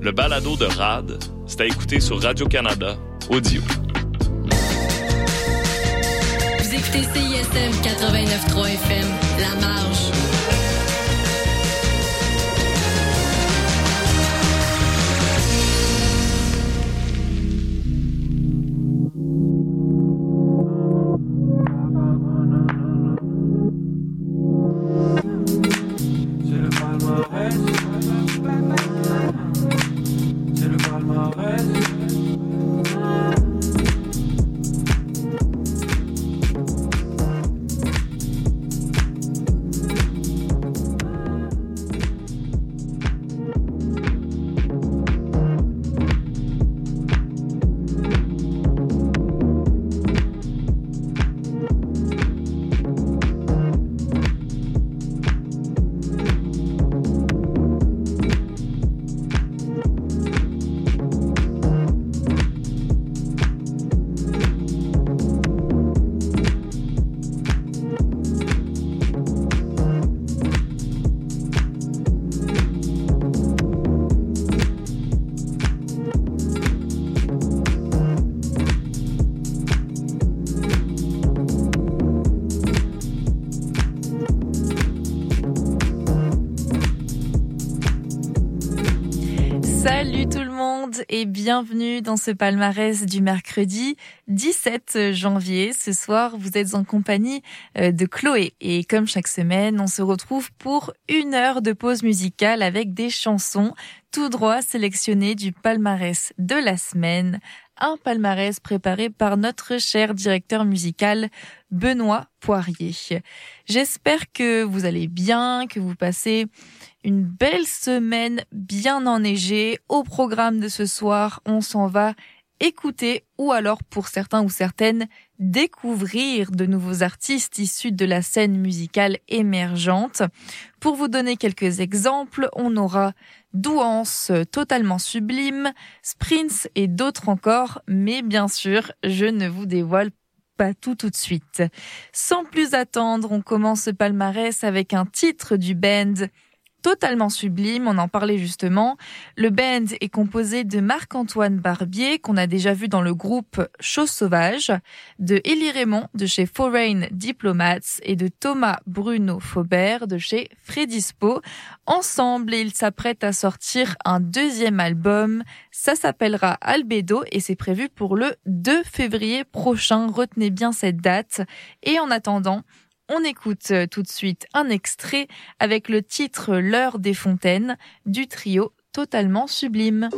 Le balado de RAD, c'est à écouter sur Radio-Canada Audio. Vous écoutez CISM 89.3 FM, La Marge. Et bienvenue dans ce palmarès du mercredi 17 janvier. Ce soir, vous êtes en compagnie euh, de Chloé et comme chaque semaine, on se retrouve pour une heure de pause musicale avec des chansons tout droit sélectionnées du palmarès de la semaine. Un palmarès préparé par notre cher directeur musical Benoît Poirier. J'espère que vous allez bien, que vous passez une belle semaine bien enneigée. Au programme de ce soir, on s'en va écouter ou alors pour certains ou certaines découvrir de nouveaux artistes issus de la scène musicale émergente. Pour vous donner quelques exemples, on aura Douance totalement sublime, Sprints et d'autres encore, mais bien sûr, je ne vous dévoile pas tout tout de suite. Sans plus attendre, on commence ce palmarès avec un titre du band totalement sublime, on en parlait justement. Le band est composé de Marc-Antoine Barbier, qu'on a déjà vu dans le groupe Chose Sauvage, de Élie Raymond de chez Foreign Diplomats et de Thomas Bruno Faubert de chez Fredispo. Ensemble, ils s'apprêtent à sortir un deuxième album. Ça s'appellera Albedo et c'est prévu pour le 2 février prochain. Retenez bien cette date. Et en attendant, on écoute euh, tout de suite un extrait avec le titre L'heure des fontaines du trio totalement sublime.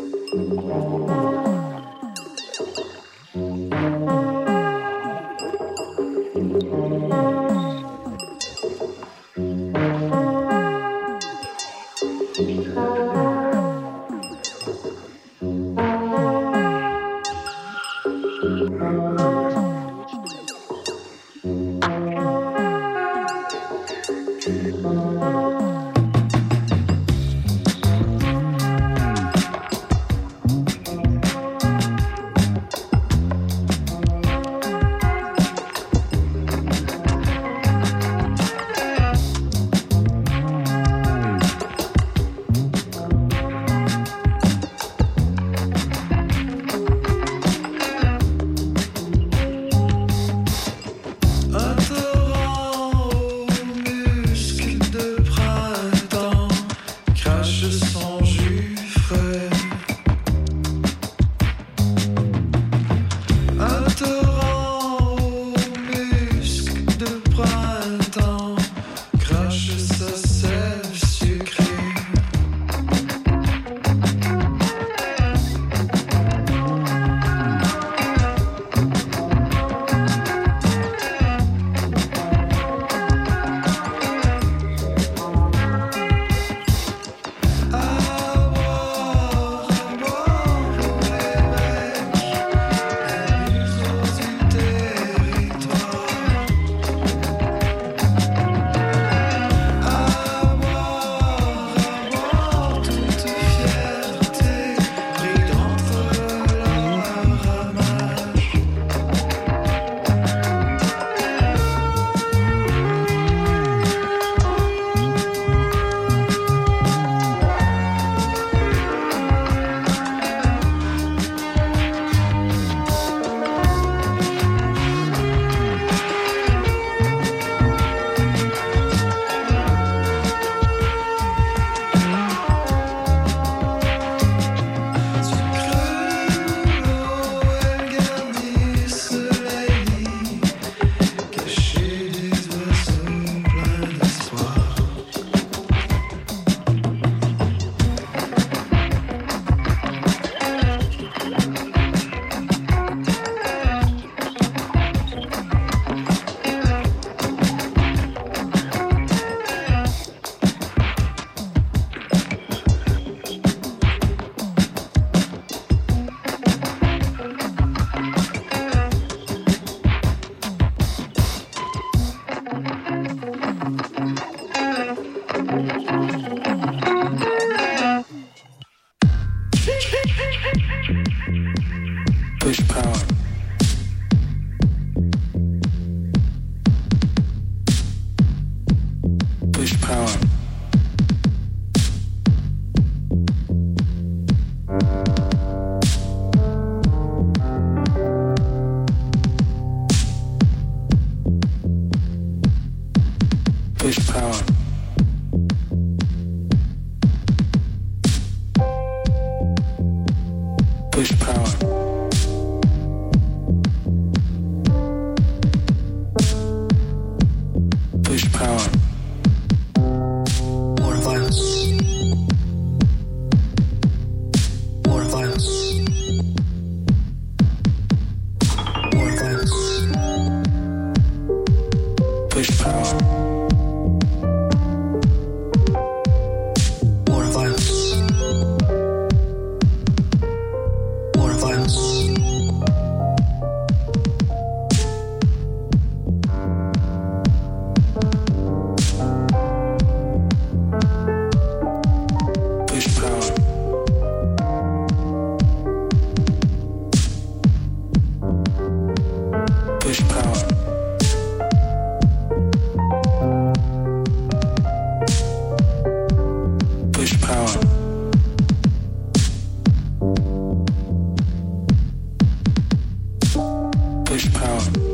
Power.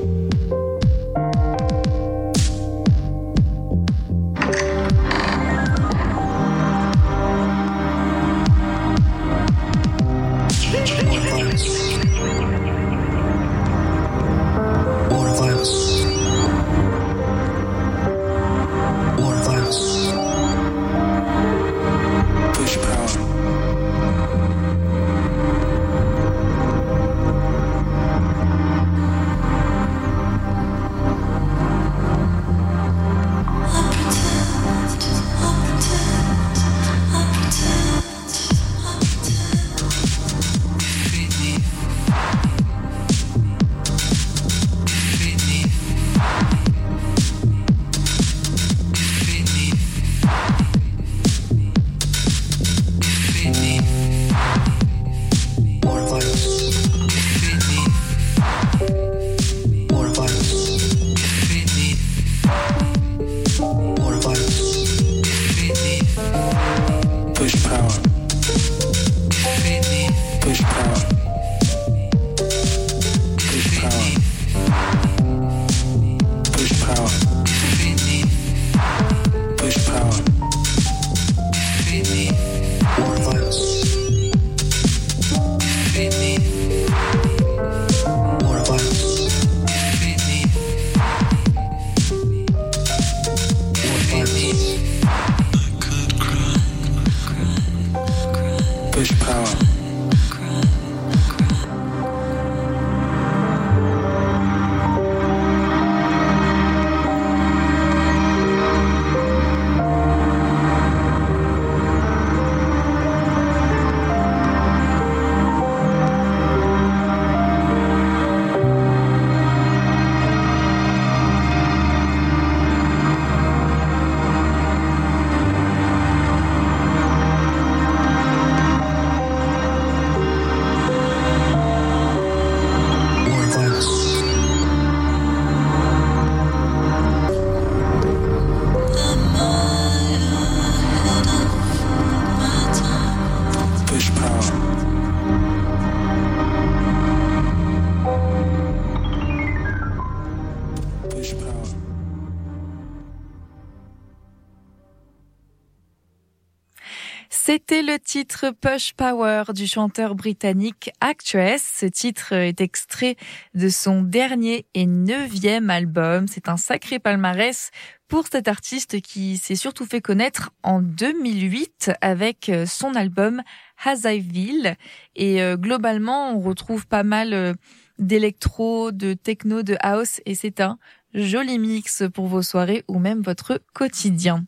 Titre Push Power du chanteur britannique Actress. Ce titre est extrait de son dernier et neuvième album. C'est un sacré palmarès pour cet artiste qui s'est surtout fait connaître en 2008 avec son album Haziville. Et euh, globalement, on retrouve pas mal euh, d'électro, de techno, de house et c'est un joli mix pour vos soirées ou même votre quotidien.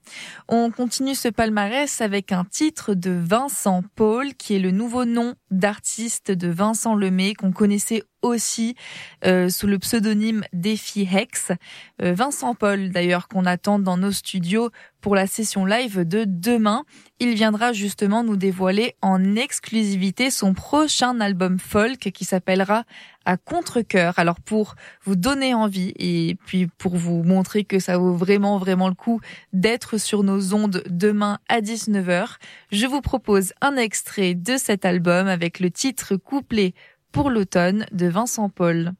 On continue ce palmarès avec un titre de Vincent Paul qui est le nouveau nom d'artiste de Vincent Lemay qu'on connaissait aussi euh, sous le pseudonyme Défi Hex. Euh, Vincent Paul, d'ailleurs, qu'on attend dans nos studios pour la session live de demain. Il viendra justement nous dévoiler en exclusivité son prochain album folk qui s'appellera à contre-cœur. Alors pour vous donner envie et puis pour vous montrer que ça vaut vraiment vraiment le coup d'être sur nos ondes demain à 19h, je vous propose un extrait de cet album avec le titre couplet pour l'automne de Vincent Paul.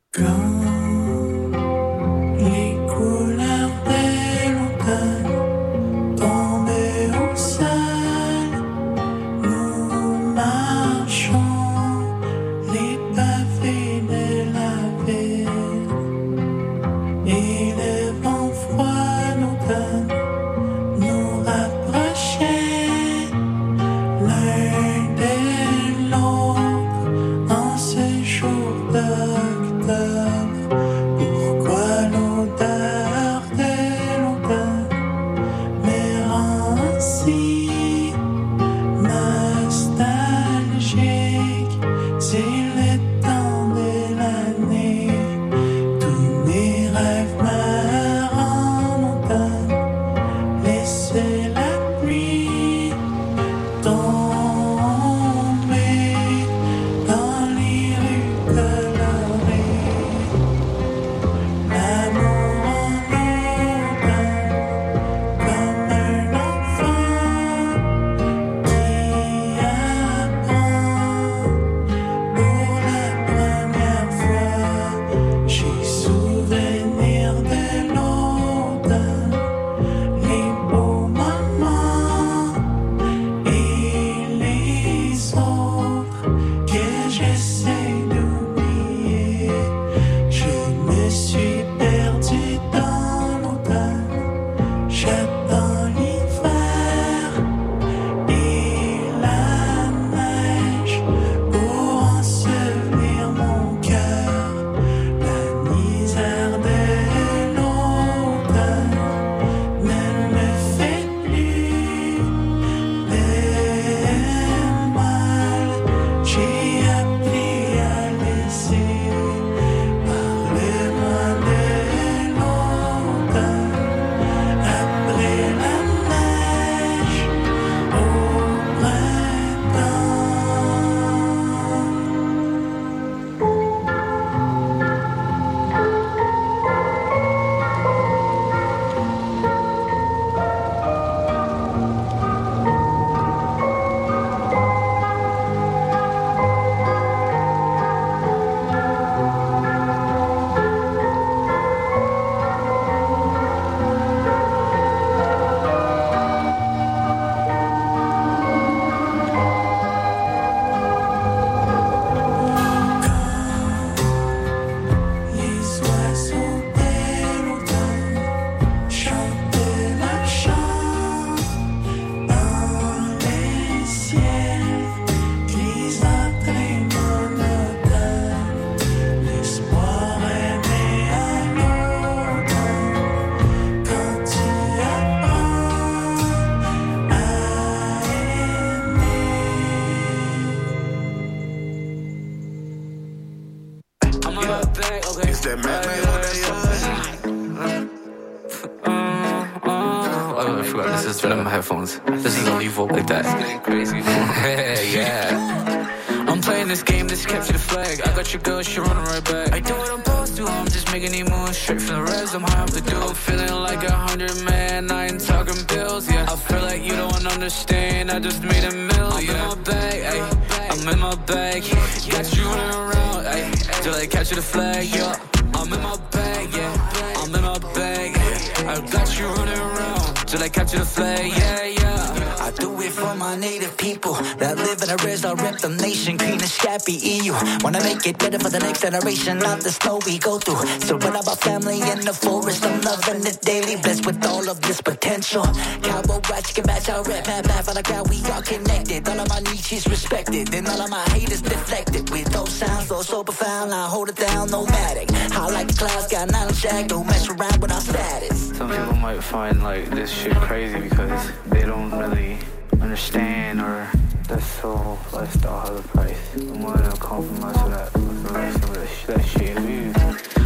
I got you running around till I capture the flag, yeah, yeah. Do it for my native people that live in a res. I rep the nation, clean and scrappy EU. Wanna make it better for the next generation, not the snow we go through. Surrounded by family in the forest, I'm loving it daily, blessed with all of this potential. Cowboy rats can match our rep, mad mad for the crowd, we all connected. All of my niches respected, and all of my haters deflected. With those sounds, though so profound, I hold it down, nomadic. High like the clouds, got nine shack, don't mess around with our status. Some people might find like this shit crazy because they don't really understand or That soul lifestyle has a price. I'm willing to compromise for that. For that, some of that, sh- that shit is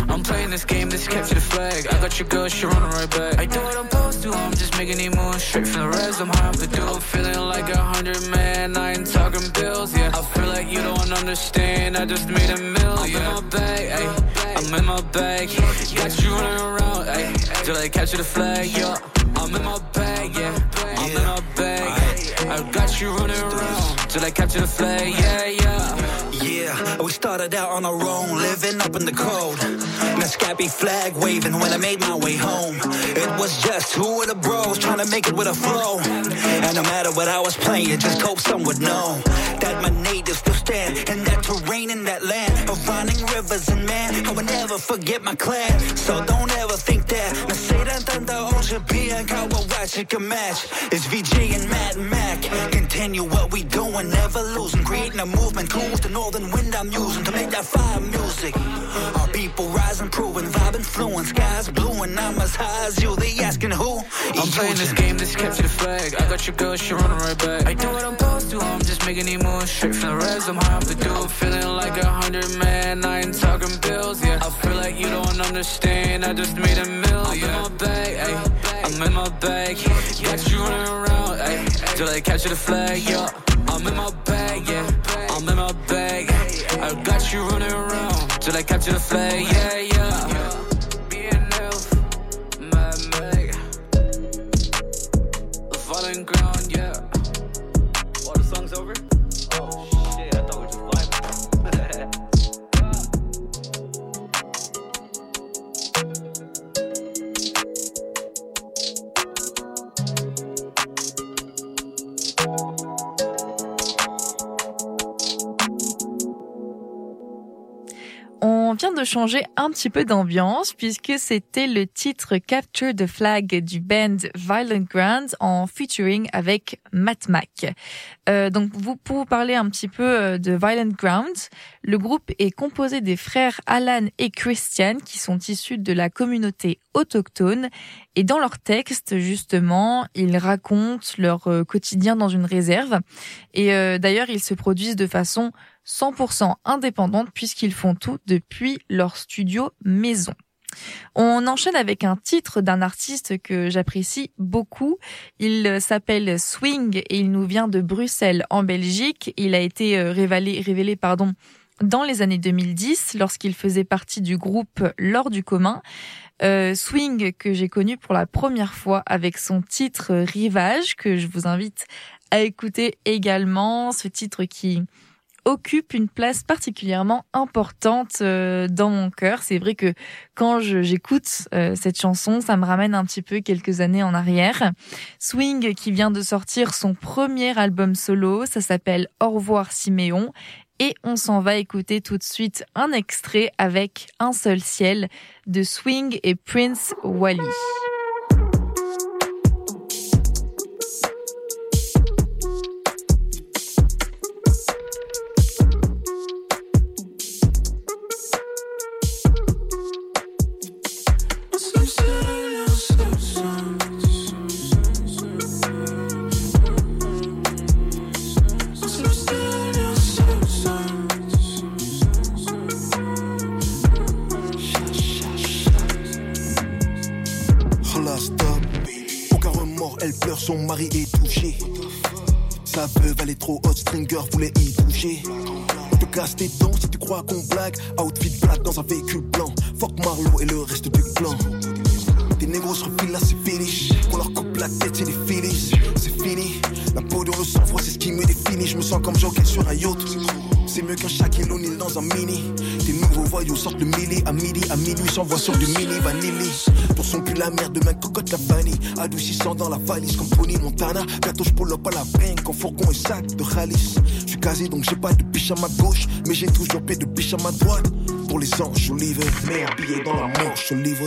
I'm playing this game, this capture the flag. I got your girl, she running right back. I do what I'm supposed to, I'm just making it move straight from the res. I'm high off the do. I'm feeling like a hundred man, I ain't talking bills, yeah. I feel like you don't understand, I just made a million. I'm in my bag, ayy. I'm in my bag. Got you running around, ayy. Till I capture the flag, yeah. I'm in my bag, yeah. I'm in my bag. I got you running around till I capture the flag, yeah, yeah. Yeah, we started out on our own, living up in the cold. And a scabby flag waving when I made my way home. It was just two of the bros trying to make it with a flow. And no matter what I was playing, just hope some would know that my natives still stand in that terrain in that land of running rivers and man, I will never forget my clan. So don't ever think that Nasira tanda watch it can match. It's VG and Matt Mac. Continue what we doing, never losing. Creating a movement, cool the northern wind I'm using to make that fire music. Our people rising, proving, vibing, fluent. Skies blue and I'm as high as you. They asking who? I'm playing this game, this capture the flag. I got your girl, she running right back. I do what I'm supposed to, I'm just making it move straight from the res. I'm high off the do. I'm feeling like a hundred man, I ain't talking bills, yeah. I feel like you don't understand, I just made a mill, yeah. I'm in my bag, ayy. I'm in my bag. Got you running around, ayy. Till I capture the flag, yeah. I'm in my bag, Running around till I capture the flag, yeah, yeah. Changer un petit peu d'ambiance puisque c'était le titre Capture the Flag du band Violent Grounds en featuring avec Matt Mac. Euh, donc vous pour parler un petit peu euh, de Violent Grounds, le groupe est composé des frères Alan et Christian qui sont issus de la communauté autochtone et dans leurs textes justement ils racontent leur euh, quotidien dans une réserve et euh, d'ailleurs ils se produisent de façon 100% indépendante puisqu'ils font tout depuis leur studio maison. On enchaîne avec un titre d'un artiste que j'apprécie beaucoup. Il s'appelle Swing et il nous vient de Bruxelles en Belgique. Il a été euh, révélé, révélé pardon, dans les années 2010 lorsqu'il faisait partie du groupe L'Or du commun. Euh, Swing que j'ai connu pour la première fois avec son titre Rivage que je vous invite à écouter également. Ce titre qui occupe une place particulièrement importante euh, dans mon cœur. C'est vrai que quand j'écoute euh, cette chanson, ça me ramène un petit peu quelques années en arrière. Swing qui vient de sortir son premier album solo, ça s'appelle Au revoir Siméon. Et on s'en va écouter tout de suite un extrait avec Un seul ciel de Swing et Prince Wally. Voulait y toucher. Te casse tes dents si tu crois qu'on blague. Outfit black dans un véhicule blanc. Fuck Marlowe et le reste du clan. Tes négros se refilent là, c'est finish. Qu'on leur coupe la tête, c'est des finis. C'est fini. La peau de le sang-froid, c'est ce qui me définit. Je me sens comme Joker sur un yacht. C'est mieux qu'un Shaquille O'Neal dans un mini. Tes nouveaux voyous sortent le milli. À midi, à minuit, s'envoient sur du mini vanilli. Pour son cul, la merde, demain, cocotte la vanille. Adoucissant dans la valise comme Pony Montana. Bientôt, je pull up à la banque en fourgon et sac de Khalis. Je suis casé donc j'ai pas de biche à ma gauche. Mais j'ai toujours paix de biche à ma droite. Pour les anges, je livre. Mais un billet dans la manche, je livre.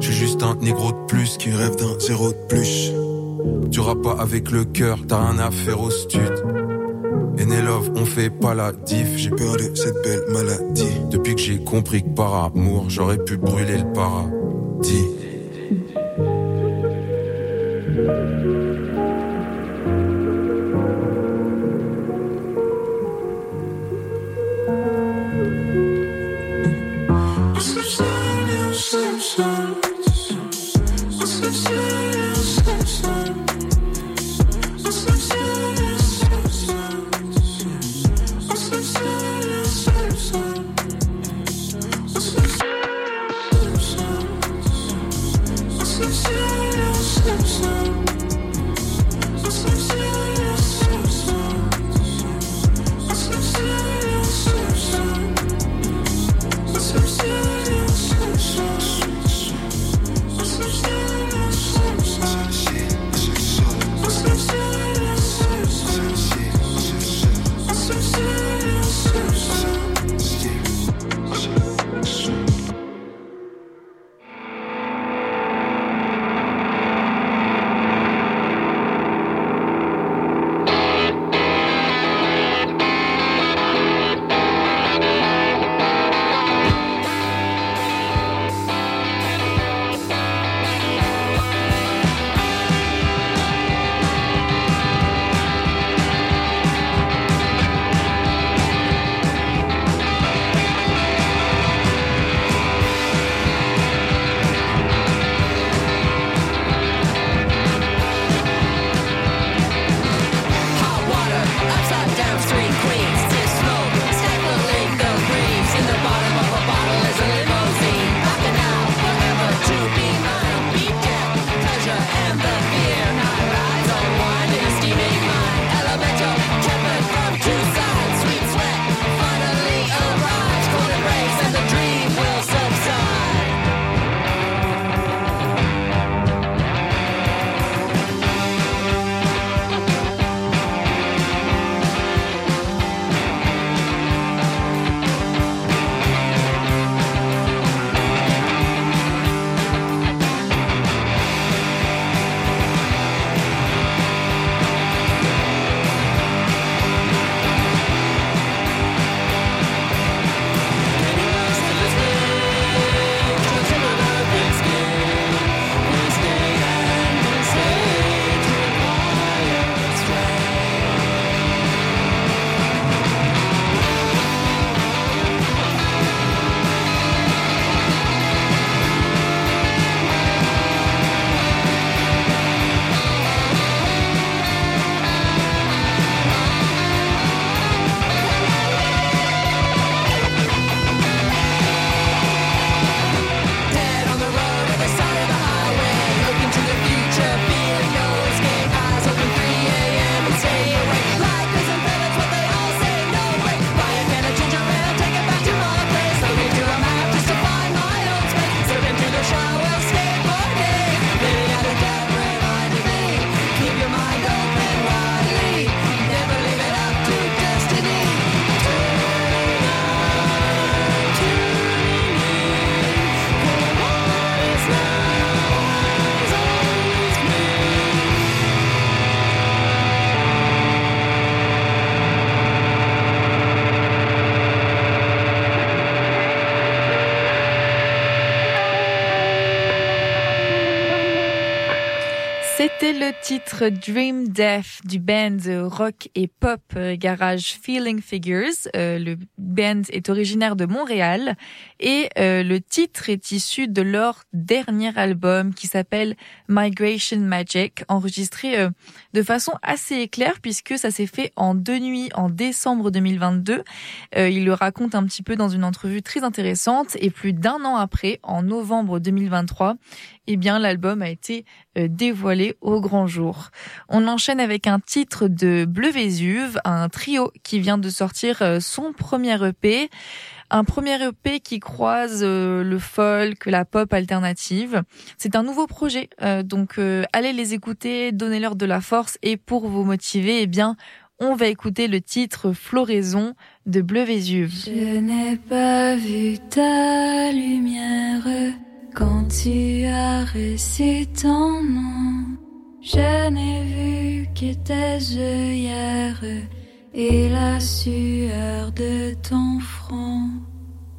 Suis juste un négro de plus qui rêve d'un zéro de plus. Tu rappes pas avec le cœur, t'as rien à faire au stud. Et Love, on fait pas la diff. J'ai peur de cette belle maladie. Depuis que j'ai compris que par amour, j'aurais pu brûler le paradis. Titre Dream Death du band rock et pop euh, garage Feeling Figures. Euh, le band est originaire de Montréal et euh, le titre est issu de leur dernier album qui s'appelle Migration Magic, enregistré euh, de façon assez éclair puisque ça s'est fait en deux nuits en décembre 2022. Euh, il le raconte un petit peu dans une entrevue très intéressante et plus d'un an après, en novembre 2023, eh bien l'album a été euh, dévoilé au grand jour. On enchaîne avec un titre de Bleu Vésuve, un trio qui vient de sortir son premier EP. Un premier EP qui croise euh, le folk, la pop alternative. C'est un nouveau projet, euh, donc euh, allez les écouter, donnez-leur de la force et pour vous motiver, eh bien, on va écouter le titre Floraison de Bleu Vésuve. Je n'ai pas vu ta lumière quand tu as. Je n'ai vu tes œillères et la sueur de ton front.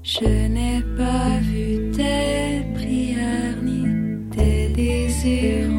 Je n'ai pas vu tes prières ni tes désirs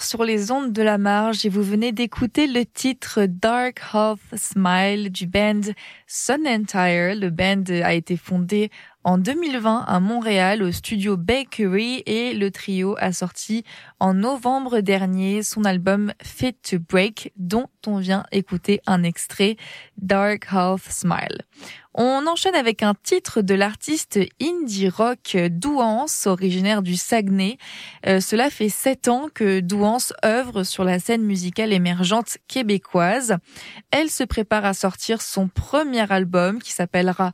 sur les ondes de la marge et vous venez d'écouter le titre Dark Half Smile du band Sun Entire. Le band a été fondé en 2020 à Montréal au studio Bakery et le trio a sorti en novembre dernier son album Fit to Break dont on vient écouter un extrait Dark Half Smile. On enchaîne avec un titre de l'artiste indie rock Douance, originaire du Saguenay. Euh, cela fait sept ans que Douance œuvre sur la scène musicale émergente québécoise. Elle se prépare à sortir son premier album qui s'appellera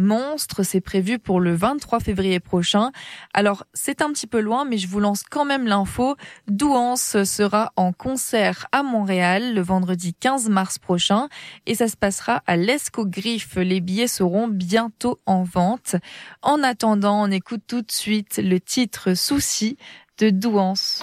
Monstre, c'est prévu pour le 23 février prochain. Alors, c'est un petit peu loin, mais je vous lance quand même l'info. Douance sera en concert à Montréal le vendredi 15 mars prochain et ça se passera à l'Escogriffe. Les billets seront bientôt en vente. En attendant, on écoute tout de suite le titre Souci de Douance.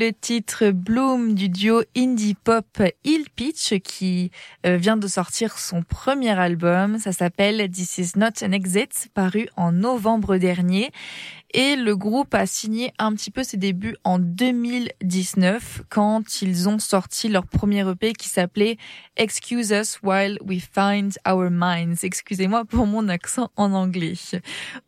Le titre Bloom du duo indie pop Hill Pitch qui euh, vient de sortir son premier album. Ça s'appelle This Is Not an Exit, paru en novembre dernier. Et le groupe a signé un petit peu ses débuts en 2019 quand ils ont sorti leur premier EP qui s'appelait Excuse Us While We Find Our Minds. Excusez-moi pour mon accent en anglais.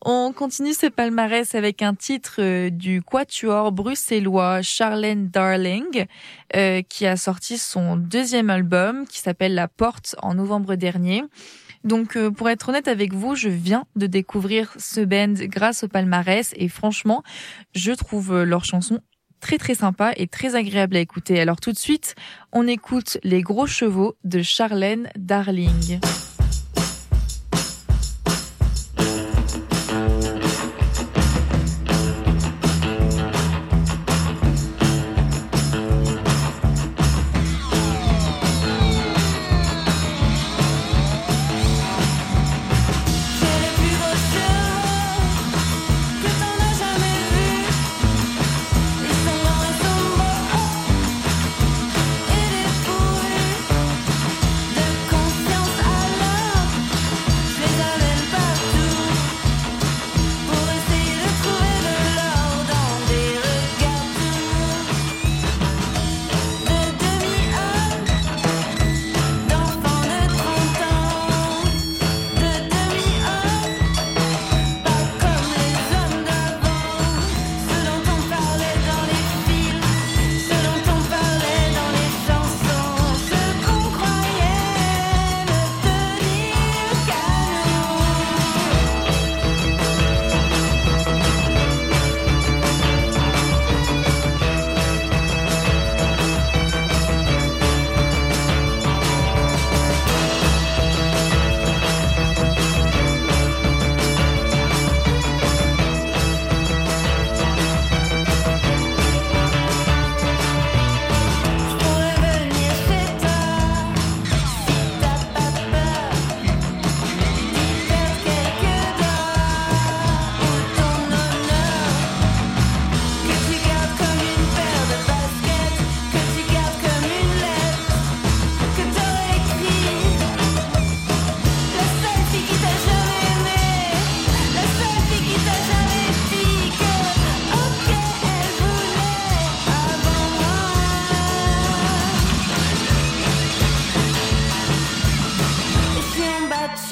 On continue ce palmarès avec un titre euh, du quatuor bruxellois Charlene Darling euh, qui a sorti son deuxième album qui s'appelle La Porte en novembre dernier. Donc euh, pour être honnête avec vous, je viens de découvrir ce band grâce au palmarès et franchement, je trouve euh, leurs chansons très très sympa et très agréable à écouter. Alors tout de suite, on écoute Les Gros Chevaux de Charlène Darling.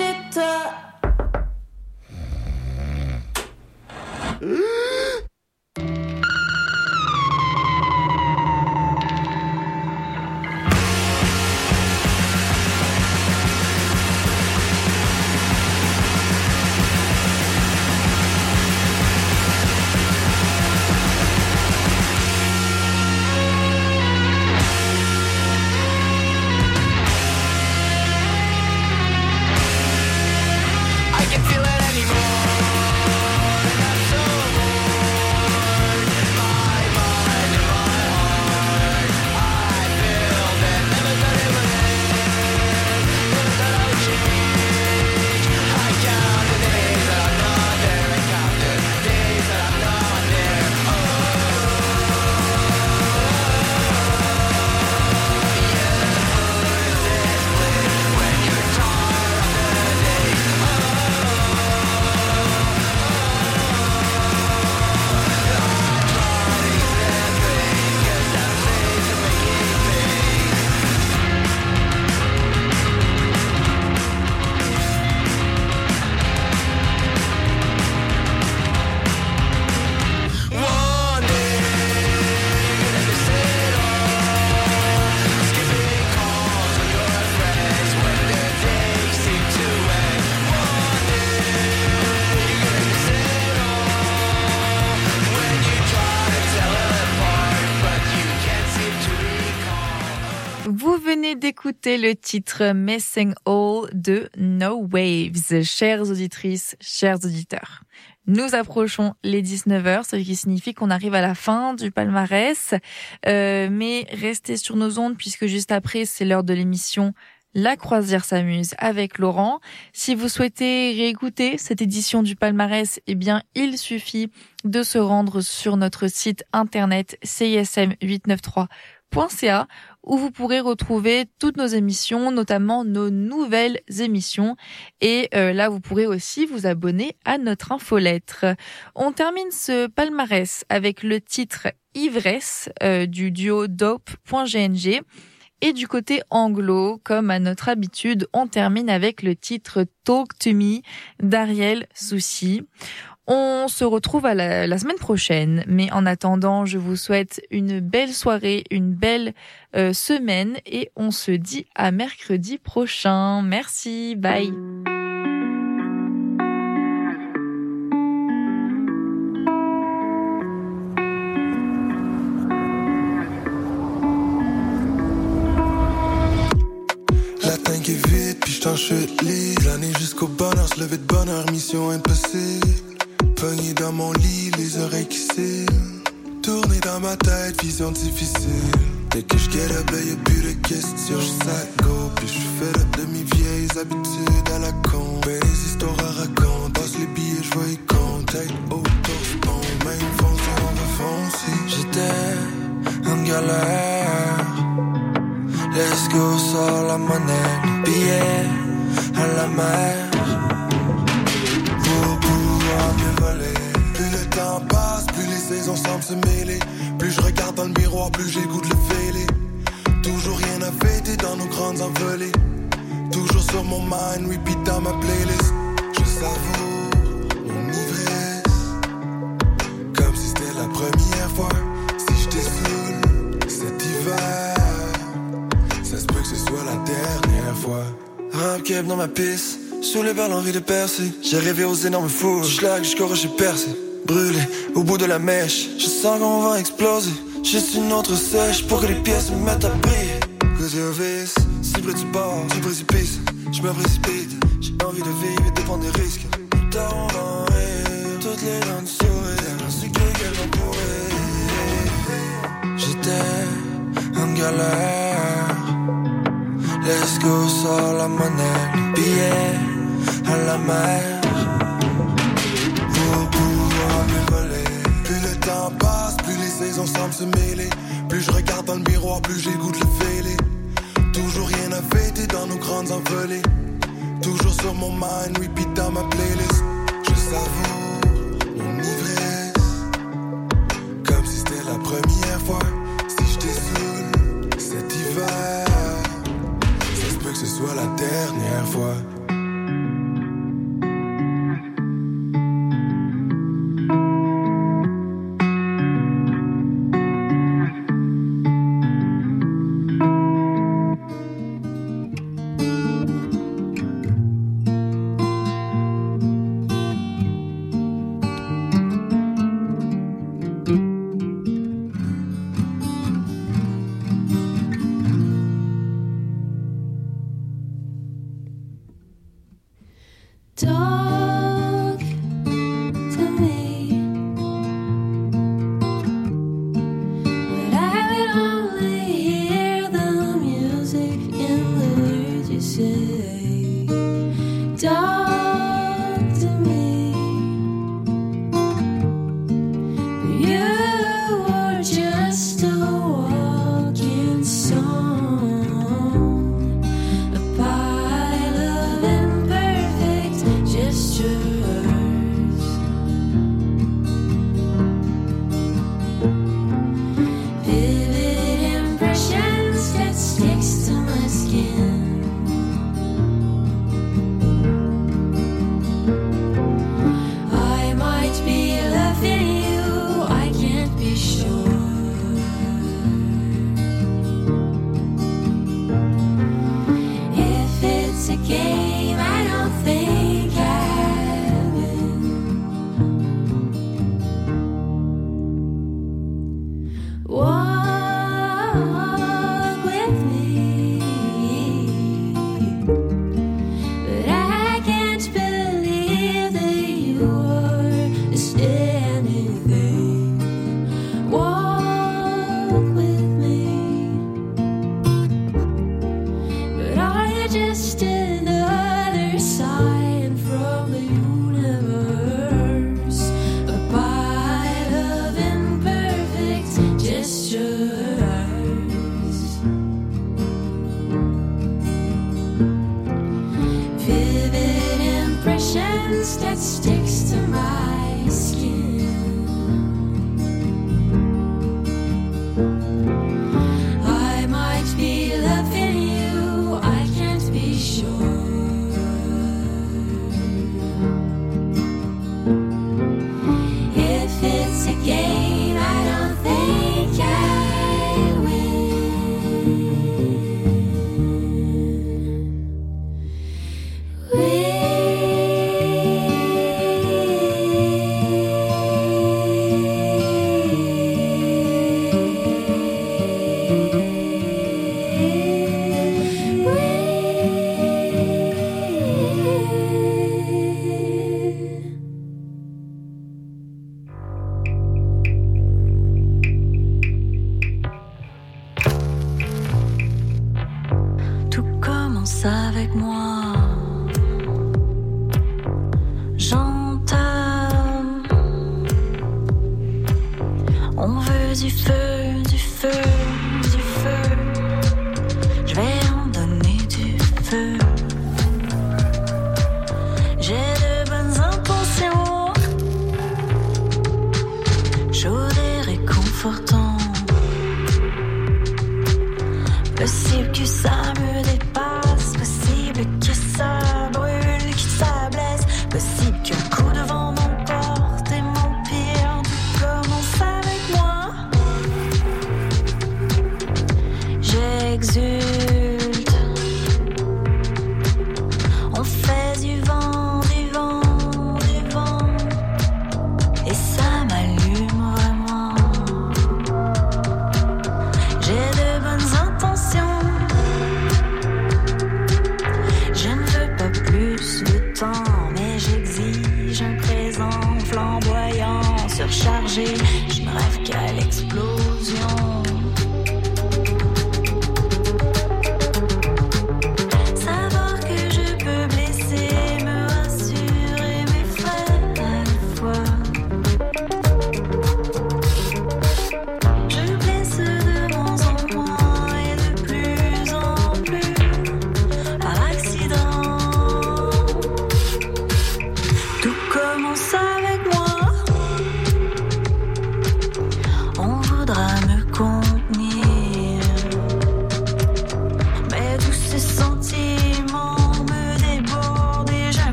Venez d'écouter le titre Messing All de No Waves. Chères auditrices, chers auditeurs, nous approchons les 19h, ce qui signifie qu'on arrive à la fin du palmarès. Euh, mais restez sur nos ondes puisque juste après, c'est l'heure de l'émission La croisière s'amuse avec Laurent. Si vous souhaitez réécouter cette édition du palmarès, eh bien, il suffit de se rendre sur notre site internet cism893.ca où vous pourrez retrouver toutes nos émissions, notamment nos nouvelles émissions. Et euh, là, vous pourrez aussi vous abonner à notre infolettre. On termine ce palmarès avec le titre Ivresse euh, du duo dope.gng. Et du côté anglo, comme à notre habitude, on termine avec le titre Talk to Me d'Ariel Souci. On se retrouve à la, semaine prochaine, mais en attendant, je vous souhaite une belle soirée, une belle euh, semaine et on se dit à mercredi prochain. Merci, bye. Est j't'enchevêle L'année jusqu'au bonheur, se lever de bonheur, mission impossible. Pogné dans mon lit, les oreilles qui cillent. Tourner dans ma tête, vision difficile. Dès que je get up, y'a plus de questions, je go. Puis je fais up de mes vieilles habitudes à la con. Ben les histoires à raconter, passe les billets, je vois y contact. Bon, même foncer, on va foncer. J'étais en galère. Let's go, sors la monnaie, billet à la mer. Plus les saisons semblent se mêler. Plus je regarde dans le miroir, plus j'ai le fêler. Toujours rien à fêter dans nos grandes envolées. Toujours sur mon mind, repeat dans ma playlist. Je savoure mon ivresse. Comme si c'était la première fois. Si je t'ai saoul cet hiver. Ça se peut que ce soit la dernière fois. Keb dans ma piste, saoulé par l'envie de percer. J'ai rêvé aux énormes fous, schlag jusqu'au j'ai percé. Brûlé au bout de la mèche, je sens qu'on va exploser. Juste une autre sèche pour que les pièces me mettent à briller. You're vice, près du bord, du précipice, je me précipite. J'ai envie de vivre et de prendre des risques. Tard on va rire, toutes les dents de sourire. Ainsi que pourrir. J'étais en galère. Let's go, sors la monnaie, billet à la mer. Saisons semblent se mêler. Plus je regarde dans le miroir, plus j'ai le fêler. Toujours rien à fêter dans nos grandes envolées. Toujours sur mon mind, repeat dans ma playlist. Je savoure mon ivresse. Comme si c'était la première fois. Si je t'ai cet hiver. Ça se peut que ce soit la dernière fois.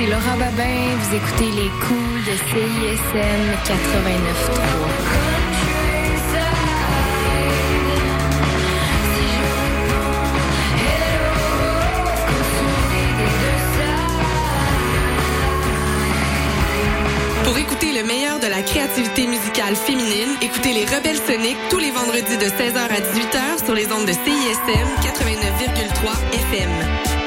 C'est Laura Babin. Vous écoutez les cools de CISM 89.3. Pour écouter le meilleur de la créativité musicale féminine, écoutez les Rebelles Soniques tous les vendredis de 16h à 18h sur les ondes de CISM 89,3 FM.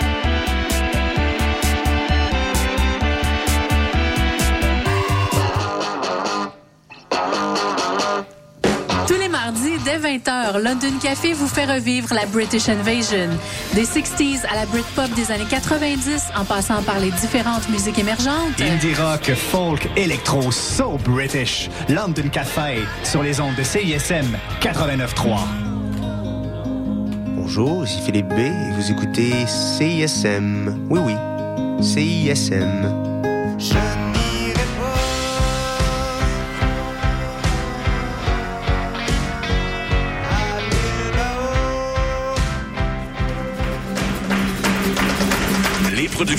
Dès 20h, London Café vous fait revivre la British Invasion. Des 60s à la Britpop des années 90, en passant par les différentes musiques émergentes. Indie rock, folk, électro, so British. London Café sur les ondes de CISM 89.3. Bonjour, ici Philippe B et vous écoutez CISM. Oui, oui, CISM.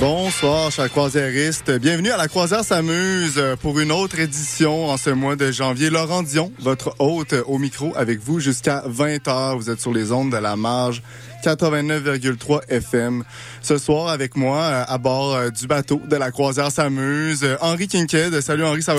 Bonsoir, chers croisiéristes. Bienvenue à la Croisière s'amuse pour une autre édition en ce mois de janvier. Laurent Dion, votre hôte au micro avec vous jusqu'à 20h. Vous êtes sur les ondes de la marge 89,3 FM. Ce soir avec moi euh, à bord euh, du bateau de la Croisière s'amuse. Euh, Henri Kinked. Salut Henri, ça va bien?